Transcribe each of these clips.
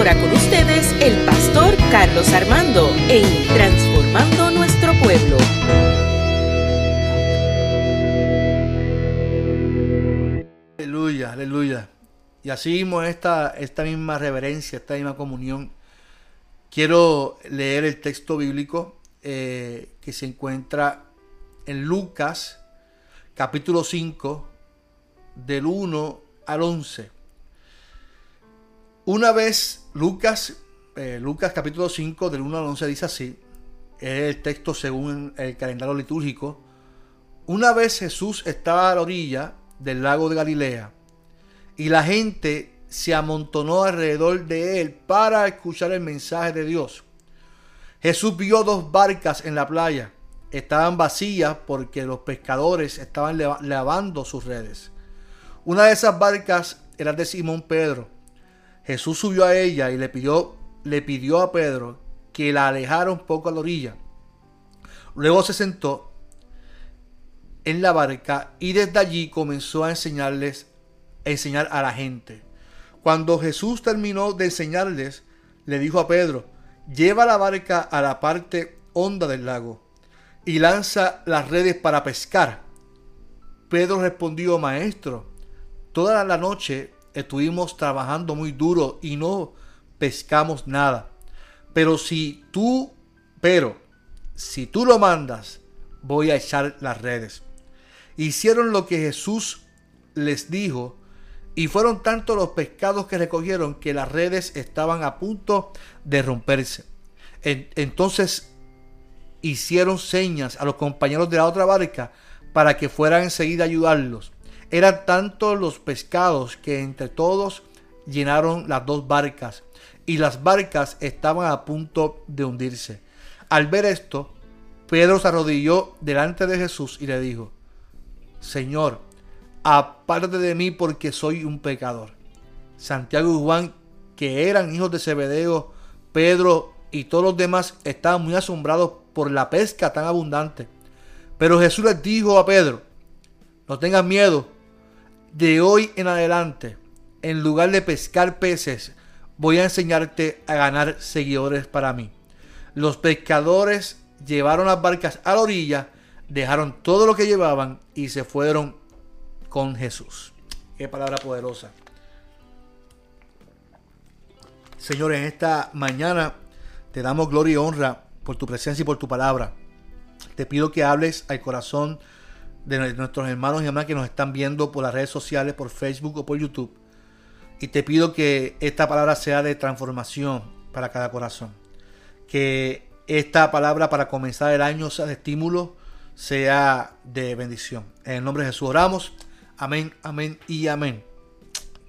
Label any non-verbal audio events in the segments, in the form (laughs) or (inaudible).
ahora con ustedes el pastor Carlos Armando en Transformando Nuestro Pueblo. Aleluya, aleluya. Y así mismo esta, esta misma reverencia, esta misma comunión, quiero leer el texto bíblico eh, que se encuentra en Lucas capítulo 5 del 1 al 11. Una vez Lucas, eh, Lucas capítulo 5 del 1 al 11 dice así, el texto según el calendario litúrgico, una vez Jesús estaba a la orilla del lago de Galilea y la gente se amontonó alrededor de él para escuchar el mensaje de Dios. Jesús vio dos barcas en la playa. Estaban vacías porque los pescadores estaban lavando sus redes. Una de esas barcas era de Simón Pedro. Jesús subió a ella y le pidió, le pidió a Pedro que la alejara un poco a la orilla. Luego se sentó en la barca y desde allí comenzó a enseñarles, a enseñar a la gente. Cuando Jesús terminó de enseñarles, le dijo a Pedro, lleva la barca a la parte honda del lago y lanza las redes para pescar. Pedro respondió, maestro, toda la noche estuvimos trabajando muy duro y no pescamos nada. Pero si tú, pero si tú lo mandas, voy a echar las redes. Hicieron lo que Jesús les dijo y fueron tantos los pescados que recogieron que las redes estaban a punto de romperse. entonces hicieron señas a los compañeros de la otra barca para que fueran enseguida a ayudarlos. Eran tantos los pescados que entre todos llenaron las dos barcas y las barcas estaban a punto de hundirse. Al ver esto, Pedro se arrodilló delante de Jesús y le dijo, Señor, aparte de mí porque soy un pecador. Santiago y Juan, que eran hijos de Zebedeo, Pedro y todos los demás estaban muy asombrados por la pesca tan abundante. Pero Jesús les dijo a Pedro, no tengas miedo, de hoy en adelante, en lugar de pescar peces, voy a enseñarte a ganar seguidores para mí. Los pescadores llevaron las barcas a la orilla, dejaron todo lo que llevaban y se fueron con Jesús. Qué palabra poderosa. Señor, en esta mañana te damos gloria y honra por tu presencia y por tu palabra. Te pido que hables al corazón de nuestros hermanos y hermanas que nos están viendo por las redes sociales, por Facebook o por YouTube. Y te pido que esta palabra sea de transformación para cada corazón. Que esta palabra para comenzar el año sea de estímulo, sea de bendición. En el nombre de Jesús oramos. Amén, amén y amén.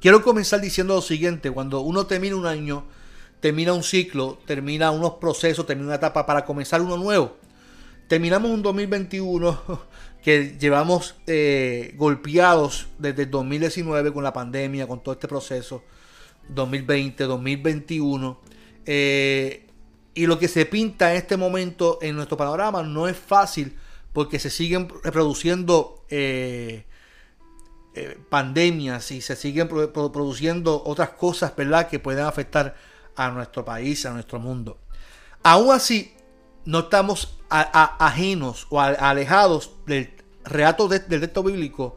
Quiero comenzar diciendo lo siguiente. Cuando uno termina un año, termina un ciclo, termina unos procesos, termina una etapa para comenzar uno nuevo. Terminamos un 2021 que llevamos eh, golpeados desde el 2019 con la pandemia, con todo este proceso, 2020, 2021. Eh, y lo que se pinta en este momento en nuestro panorama no es fácil porque se siguen reproduciendo eh, pandemias y se siguen produciendo otras cosas ¿verdad? que pueden afectar a nuestro país, a nuestro mundo. Aún así, no estamos ajenos o alejados del relato del texto bíblico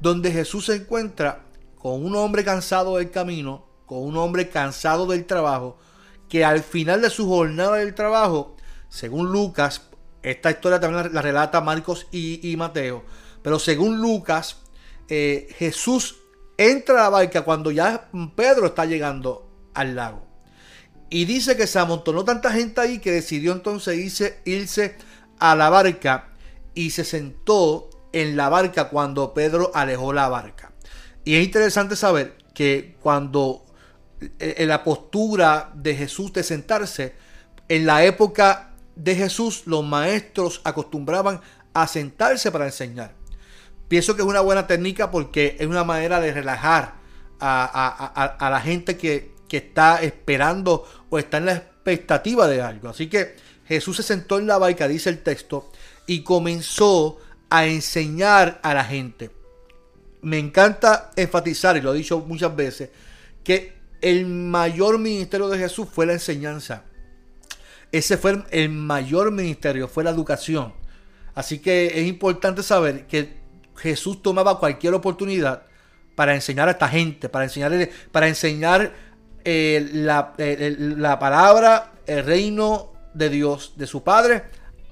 donde Jesús se encuentra con un hombre cansado del camino, con un hombre cansado del trabajo, que al final de su jornada del trabajo, según Lucas, esta historia también la, relata Marcos y, Mateo, pero según Lucas, eh, Jesús entra a la barca cuando ya Pedro está llegando al lago. Y dice que se amontonó tanta gente ahí que decidió entonces irse, irse a la barca y se sentó en la barca cuando Pedro alejó la barca. Y es interesante saber que cuando eh, en la postura de Jesús de sentarse, en la época de Jesús los maestros acostumbraban a sentarse para enseñar. Pienso que es una buena técnica porque es una manera de relajar a, a la gente que que está esperando o está en la expectativa de algo. Así que Jesús se sentó en la barca, dice el texto, y comenzó a enseñar a la gente. Me encanta enfatizar, y lo he dicho muchas veces, que el mayor ministerio de Jesús fue la enseñanza. Ese fue el mayor ministerio, fue la educación. Así que es importante saber que Jesús tomaba cualquier oportunidad para enseñar a esta gente, para enseñar, para enseñar eh, la, la, palabra, el reino de Dios, de su Padre,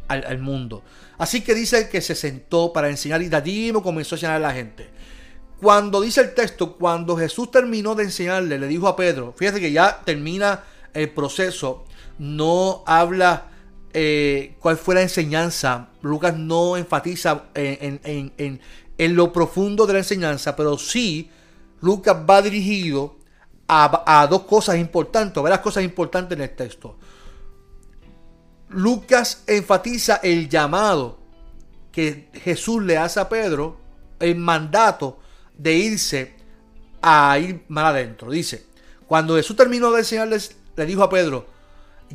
al, mundo. Así que dice que se sentó para enseñar y de comenzó a enseñar a la gente. Cuando dice el texto, cuando Jesús terminó de enseñarle, le dijo a Pedro, fíjate que ya termina el proceso, no habla eh, cuál fue la enseñanza, Lucas no enfatiza en, en, en, lo profundo de la enseñanza, pero sí Lucas va dirigido a, dos cosas importantes, varias cosas importantes en el texto. Lucas enfatiza el llamado que Jesús le hace a Pedro, el mandato de irse a ir más adentro. Dice, cuando Jesús terminó de enseñarles, le dijo a Pedro,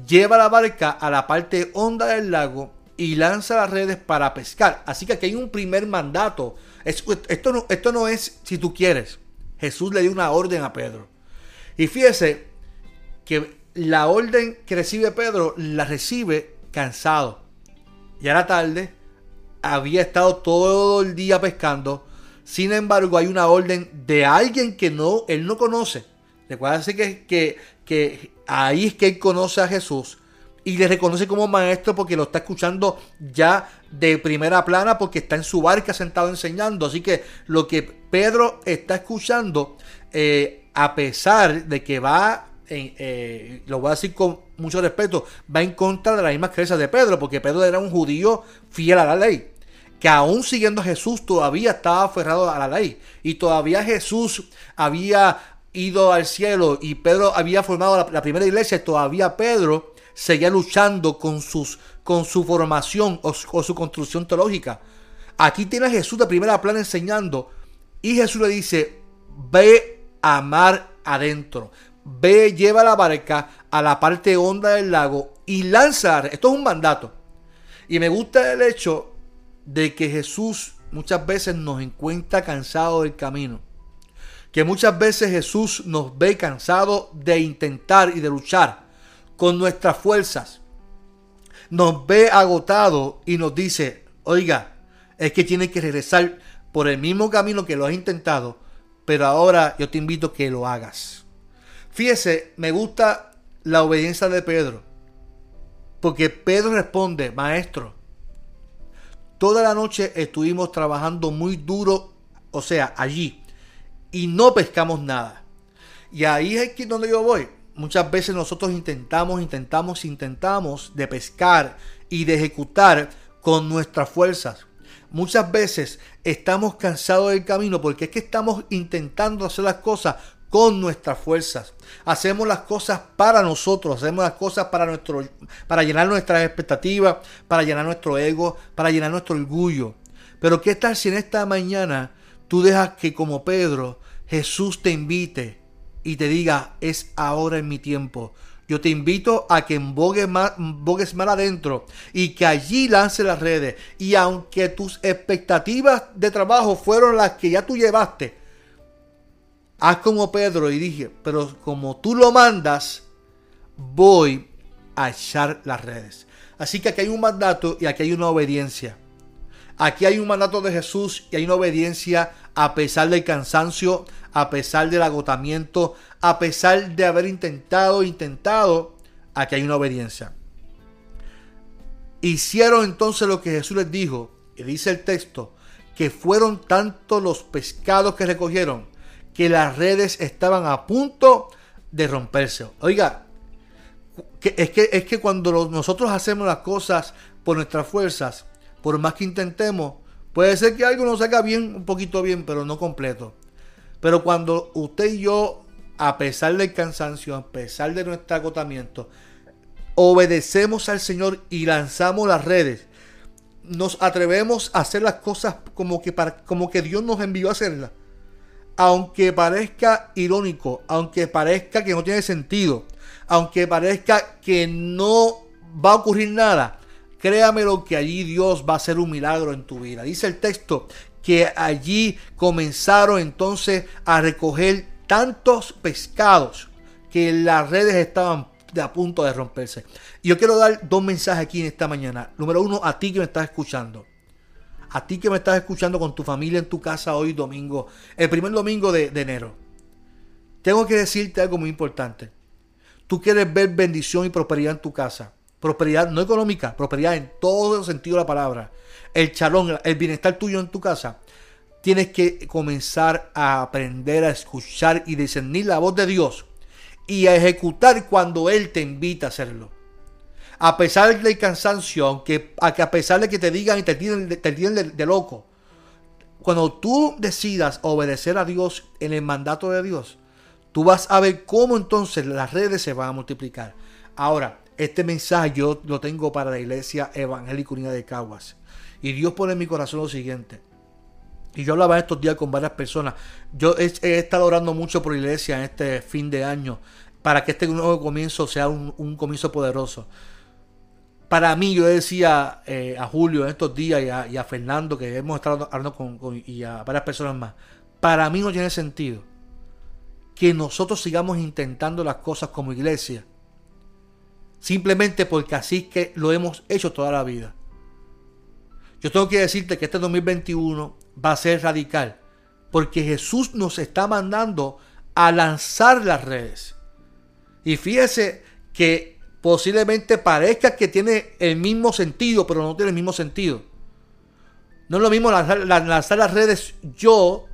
lleva la barca a la parte honda del lago y lanza las redes para pescar. Así que aquí hay un primer mandato. Esto no, esto no es si tú quieres. Jesús le dio una orden a Pedro. Y fíjese que la orden que recibe Pedro la recibe cansado. Ya era tarde, había estado todo el día pescando. Sin embargo, hay una orden de alguien que no, él no conoce. Recuerda que, que, que ahí es que él conoce a Jesús y le reconoce como maestro porque lo está escuchando ya de primera plana porque está en su barca sentado enseñando. Así que lo que Pedro está escuchando, eh, a pesar de que va eh, lo voy a decir con mucho respeto, va en contra de las mismas creencias de Pedro, porque Pedro era un judío fiel a la ley, que aún siguiendo a Jesús todavía estaba aferrado a la ley, y todavía Jesús había ido al cielo y Pedro había formado la, primera iglesia, y todavía Pedro seguía luchando con, sus, con su formación o, su construcción teológica. Aquí tiene a Jesús de primera plana enseñando, y Jesús le dice, ve a mar adentro ve, lleva la barca a la parte honda del lago y lanza. Esto es un mandato. Y me gusta el hecho de que Jesús muchas veces nos encuentra cansado del camino. Que muchas veces Jesús nos ve cansado de intentar y de luchar con nuestras fuerzas. Nos ve agotado y nos dice, oiga, es que tiene que regresar por el mismo camino que lo has intentado, pero ahora yo te invito a que lo hagas. Fíjese, me gusta la obediencia de Pedro. Porque Pedro responde, maestro, toda la noche estuvimos trabajando muy duro, o sea, allí, y no pescamos nada. Y ahí es donde yo voy. Muchas veces nosotros intentamos, intentamos, intentamos de pescar y de ejecutar con nuestras fuerzas. Muchas veces estamos cansados del camino porque es que estamos intentando hacer las cosas con nuestras fuerzas. Hacemos las cosas para nosotros, hacemos las cosas para nuestro para llenar nuestras expectativas, para llenar nuestro ego, para llenar nuestro orgullo. Pero qué tal si en esta mañana tú dejas que como Pedro Jesús te invite y te diga, es ahora en mi tiempo. Yo te invito a que embogues más, más adentro y que allí lance las redes. Y aunque tus expectativas de trabajo fueron las que ya tú llevaste, haz como Pedro y dije, pero como tú lo mandas, voy a echar las redes. Así que aquí hay un mandato y aquí hay una obediencia. Aquí hay un mandato de Jesús y hay una obediencia a pesar del cansancio, a pesar del agotamiento, a pesar de haber intentado, intentado, aquí hay una obediencia. Hicieron entonces lo que Jesús les dijo, y dice el texto, que fueron tantos los pescados que recogieron, que las redes estaban a punto de romperse. Oiga, es, que, es que cuando nosotros hacemos las cosas por nuestras fuerzas, por más que intentemos, puede ser que algo nos salga bien, un poquito bien, pero no completo. Pero cuando usted y yo, a pesar del cansancio, a pesar de nuestro agotamiento, obedecemos al Señor y lanzamos las redes, nos atrevemos a hacer las cosas como que, como que Dios nos envió a hacerlas aunque parezca irónico, aunque parezca que no tiene sentido, aunque parezca que no va a ocurrir nada, créame lo que allí Dios va a hacer un milagro en tu vida. Dice el texto que allí comenzaron entonces a recoger tantos pescados, que las redes estaban de a punto de romperse. Y yo quiero dar dos mensajes aquí en esta mañana. Número uno, a ti que me estás escuchando. A ti que me estás escuchando con tu familia en tu casa hoy domingo, el primer domingo de, enero. Tengo que decirte algo muy importante. Tú quieres ver bendición y prosperidad en tu casa. Prosperidad no económica, prosperidad en todo sentido de la palabra. El chalón, el bienestar tuyo en tu casa. Tienes que comenzar a aprender a escuchar y discernir la voz de Dios y a ejecutar cuando Él te invita a hacerlo. A pesar del cansancio, aunque a, pesar de que te digan y te tienen, te de, loco, cuando tú decidas obedecer a Dios en el mandato de Dios, tú vas a ver cómo entonces las redes se van a multiplicar. Ahora, este mensaje yo lo tengo para la iglesia evangélica unida de Caguas. Y Dios pone en mi corazón lo siguiente. Y yo hablaba estos días con varias personas. Yo he, estado orando mucho por la iglesia en este fin de año para que este nuevo comienzo sea un, comienzo poderoso. Para mí, yo decía eh, a Julio en estos días y a, Fernando, que hemos estado hablando con, y a varias personas más, para mí no tiene sentido que nosotros sigamos intentando las cosas como iglesia, simplemente porque así que lo hemos hecho toda la vida. Yo tengo que decirte que este 2021 va a ser radical. Porque Jesús nos está mandando a lanzar las redes. Y fíjese que posiblemente parezca que tiene el mismo sentido, pero no tiene el mismo sentido. No es lo mismo lanzar, las redes yo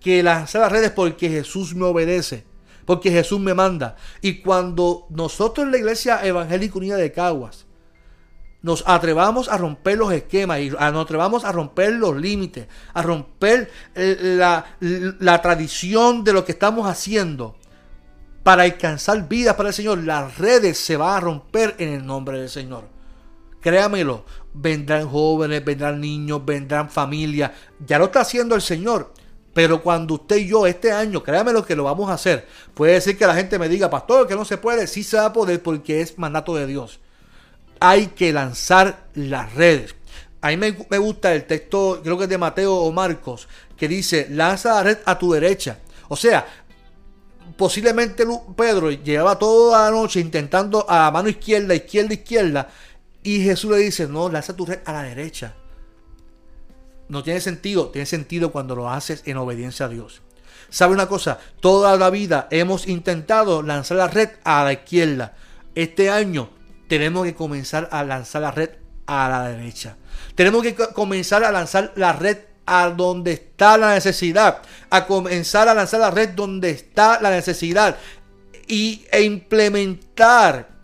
que lanzar las redes porque Jesús me obedece, porque Jesús me manda. Y cuando nosotros en la Iglesia Evangélica Unida de Caguas nos atrevamos a romper los esquemas y nos atrevamos a romper los límites, a romper eh, la, tradición de lo que estamos haciendo para alcanzar vidas para el Señor, las redes se van a romper en el nombre del Señor. Créamelo, vendrán jóvenes, vendrán niños, vendrán familias. Ya lo está haciendo el Señor. Pero cuando usted y yo este año, créamelo que lo vamos a hacer. Puede decir que la gente me diga, pastor, que no se puede. Sí se va a poder porque es mandato de Dios hay que lanzar las redes. A mí me, gusta el texto, creo que es de Mateo o Marcos, que dice, lanza la red a tu derecha. O sea, posiblemente Pedro llevaba toda la noche intentando a mano izquierda, izquierda, izquierda, y Jesús le dice, no, lanza tu red a la derecha. No tiene sentido, tiene sentido cuando lo haces en obediencia a Dios. ¿Sabe una cosa? Toda la vida hemos intentado lanzar la red a la izquierda. Este año tenemos que comenzar a lanzar la red a la derecha. Tenemos que comenzar a lanzar la red a donde está la necesidad. A comenzar a lanzar la red donde está la necesidad. Y, e implementar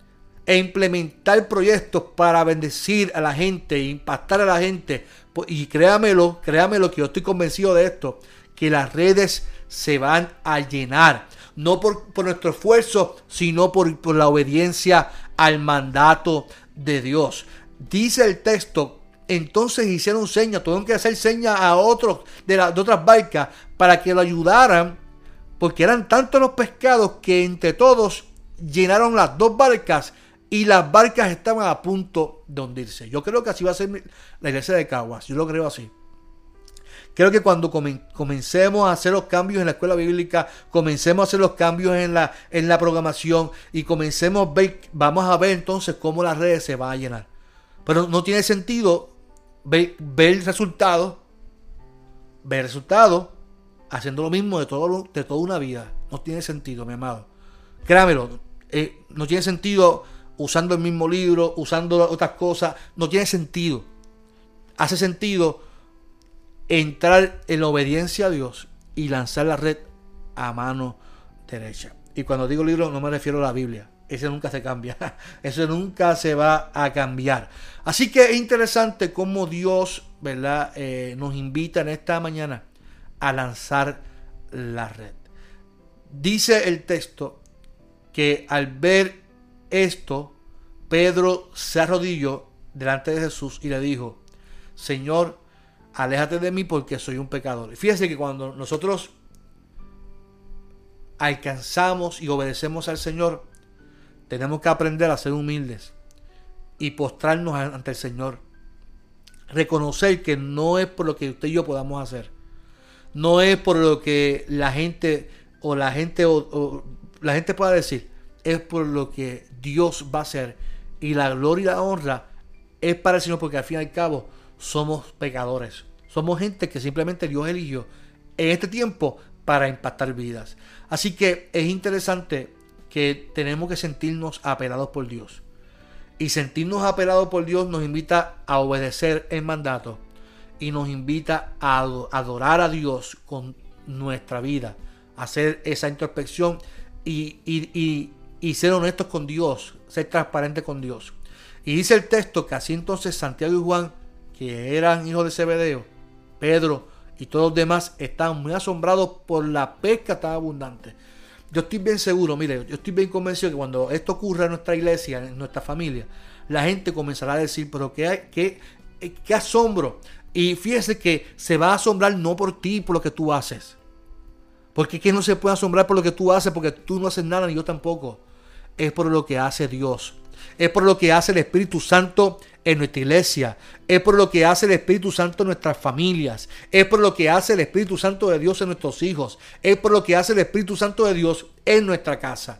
e implementar proyectos para bendecir a la gente, impactar a la gente. Y créamelo, créamelo que yo estoy convencido de esto, que las redes se van a llenar. No por, nuestro esfuerzo, sino por, por la obediencia al mandato de Dios. Dice el texto, entonces hicieron señas, tuvieron que hacer señas a otros de, de otras barcas para que lo ayudaran, porque eran tantos los pescados que entre todos llenaron las dos barcas y las barcas estaban a punto de hundirse. Yo creo que así va a ser la iglesia de Caguas, yo lo creo así. Creo que cuando comencemos a hacer los cambios en la escuela bíblica, comencemos a hacer los cambios en la, en la programación y comencemos a ver, vamos a ver entonces cómo las redes se van a llenar. Pero no tiene sentido ver, ver resultados, ver resultados haciendo lo mismo de, todo, de toda una vida. No tiene sentido, mi amado. Créamelo, eh, no tiene sentido usando el mismo libro, usando otras cosas. No tiene sentido. Hace sentido entrar en obediencia a Dios y lanzar la red a mano derecha. Y cuando digo libro no me refiero a la Biblia. Ese nunca se cambia. (laughs) Eso nunca se va a cambiar. Así que es interesante cómo Dios ¿verdad? Eh, nos invita en esta mañana a lanzar la red. Dice el texto que al ver esto, Pedro se arrodilló delante de Jesús y le dijo, Señor, aléjate de mí porque soy un pecador. fíjese que cuando nosotros alcanzamos y obedecemos al Señor, tenemos que aprender a ser humildes y postrarnos ante el Señor. Reconocer que no es por lo que usted y yo podamos hacer. No es por lo que la gente o la gente o, la gente pueda decir. es por lo que Dios va a hacer. Y la gloria y la honra es para el Señor porque al fin y al cabo somos pecadores. Somos gente que simplemente Dios eligió en este tiempo para impactar vidas. Así que es interesante que tenemos que sentirnos apelados por Dios. Y sentirnos apelados por Dios nos invita a obedecer el mandato y nos invita a adorar a Dios con nuestra vida, hacer esa introspección y, y, y, ser honestos con Dios, ser transparentes con Dios. Y dice el texto que así entonces Santiago y Juan, que eran hijos de Zebedeo, Pedro y todos los demás, estaban muy asombrados por la pesca tan abundante. Yo estoy bien seguro, mire, yo estoy bien convencido que cuando esto ocurra en nuestra iglesia, en nuestra familia, la gente comenzará a decir, pero qué, qué, qué asombro. Y fíjese que se va a asombrar no por ti, por lo que tú haces. Porque que no se puede asombrar por lo que tú haces, porque tú no haces nada, ni yo tampoco. Es por lo que hace Dios. Es por lo que hace el Espíritu Santo en nuestra iglesia. Es por lo que hace el Espíritu Santo en nuestras familias. Es por lo que hace el Espíritu Santo de Dios en nuestros hijos. Es por lo que hace el Espíritu Santo de Dios en nuestra casa.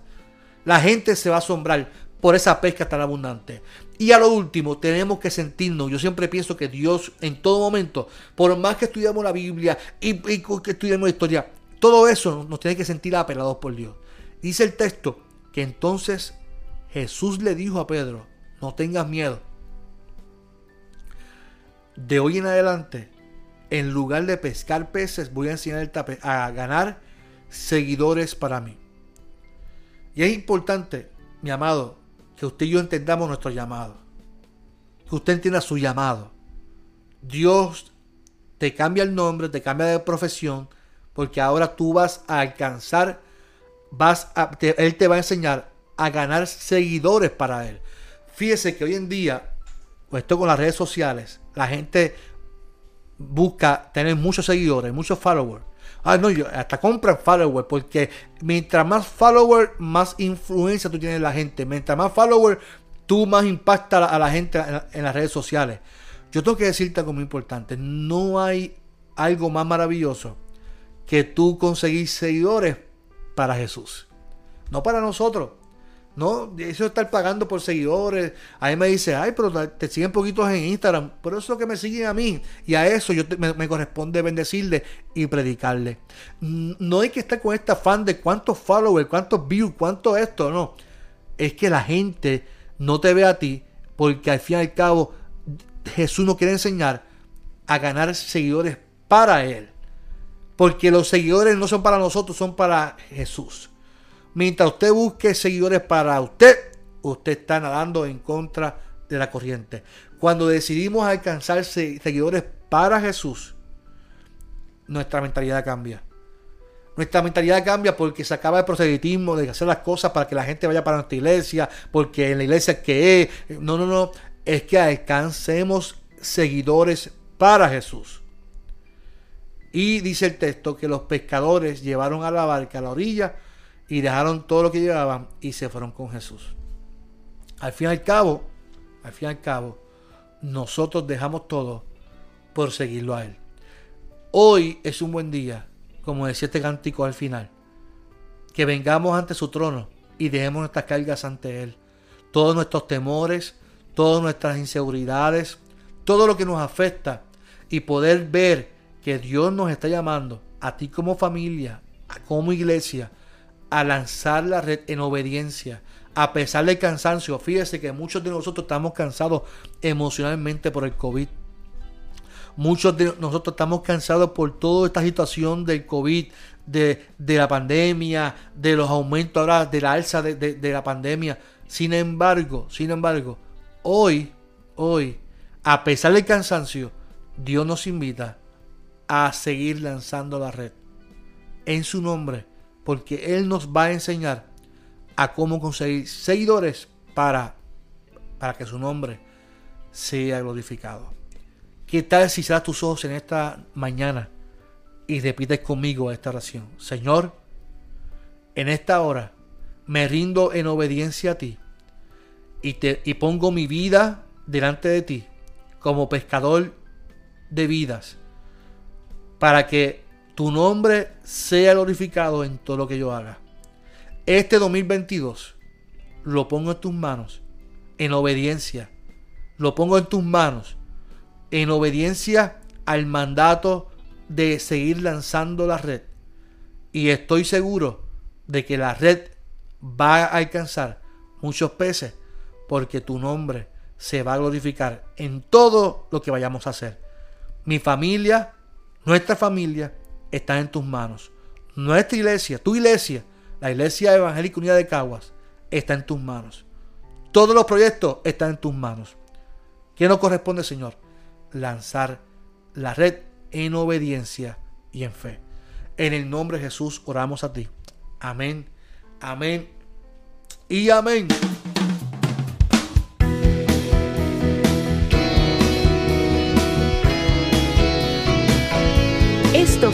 La gente se va a asombrar por esa pesca tan abundante. Y a lo último, tenemos que sentirnos, yo siempre pienso que Dios en todo momento, por más que estudiamos la Biblia y, que estudiamos la historia, todo eso nos tiene que sentir apelados por Dios. Dice el texto que entonces Jesús le dijo a Pedro, no tengas miedo. De hoy en adelante, en lugar de pescar peces, voy a enseñarte a ganar seguidores para mí. Y es importante, mi amado, que usted y yo entendamos nuestro llamado. Que usted entienda su llamado. Dios te cambia el nombre, te cambia de profesión, porque ahora tú vas a alcanzar, vas a, Él te va a enseñar a ganar seguidores para Él. Fíjese que hoy en día, esto con las redes sociales, la gente busca tener muchos seguidores, muchos followers. Ah, no, yo hasta compran followers porque mientras más followers, más influencia tú tienes en la gente. Mientras más followers, tú más impactas a la, gente en, las redes sociales. Yo tengo que decirte algo muy importante. No hay algo más maravilloso que tú conseguir seguidores para Jesús. No para nosotros. No, eso estar pagando por seguidores. Ahí me dice, ay, pero te siguen poquitos en Instagram. Por eso que me siguen a mí. Y a eso yo me, corresponde bendecirle y predicarle. No hay que estar con esta fan de cuántos followers, cuántos views, cuánto esto. No. Es que la gente no te ve a ti porque al fin y al cabo Jesús nos quiere enseñar a ganar seguidores para Él. Porque los seguidores no son para nosotros, son para Jesús. Mientras usted busque seguidores para usted, usted está nadando en contra de la corriente. Cuando decidimos alcanzar seguidores para Jesús, nuestra mentalidad cambia. Nuestra mentalidad cambia porque se acaba el proselitismo de hacer las cosas para que la gente vaya para nuestra iglesia, porque en la iglesia que es. No, no, no. Es que alcancemos seguidores para Jesús. Y dice el texto que los pescadores llevaron a la barca a la orilla y dejaron todo lo que llevaban y se fueron con Jesús. Al fin y al cabo, al fin y al cabo, nosotros dejamos todo por seguirlo a Él. Hoy es un buen día, como decía este cántico al final, que vengamos ante su trono y dejemos nuestras cargas ante Él. Todos nuestros temores, todas nuestras inseguridades, todo lo que nos afecta y poder ver que Dios nos está llamando a ti como familia, como iglesia, a lanzar la red en obediencia, a pesar del cansancio. Fíjese que muchos de nosotros estamos cansados emocionalmente por el COVID. Muchos de nosotros estamos cansados por toda esta situación del COVID, de, la pandemia, de los aumentos ahora, de la alza de, de la pandemia. Sin embargo, sin embargo, hoy, hoy, a pesar del cansancio, Dios nos invita a seguir lanzando la red. En su nombre porque Él nos va a enseñar a cómo conseguir seguidores para, para que su nombre sea glorificado. ¿Qué tal si cerras tus ojos en esta mañana y repites conmigo esta oración? Señor, en esta hora me rindo en obediencia a ti y, te, y pongo mi vida delante de ti como pescador de vidas para que tu nombre sea glorificado en todo lo que yo haga. Este 2022 lo pongo en tus manos, en obediencia. Lo pongo en tus manos, en obediencia al mandato de seguir lanzando la red. Y estoy seguro de que la red va a alcanzar muchos peces porque tu nombre se va a glorificar en todo lo que vayamos a hacer. Mi familia, nuestra familia, está en tus manos. Nuestra iglesia, tu iglesia, la iglesia evangélica unida de Caguas, está en tus manos. Todos los proyectos están en tus manos. ¿Qué nos corresponde, Señor? Lanzar la red en obediencia y en fe. En el nombre de Jesús oramos a ti. Amén, amén y amén.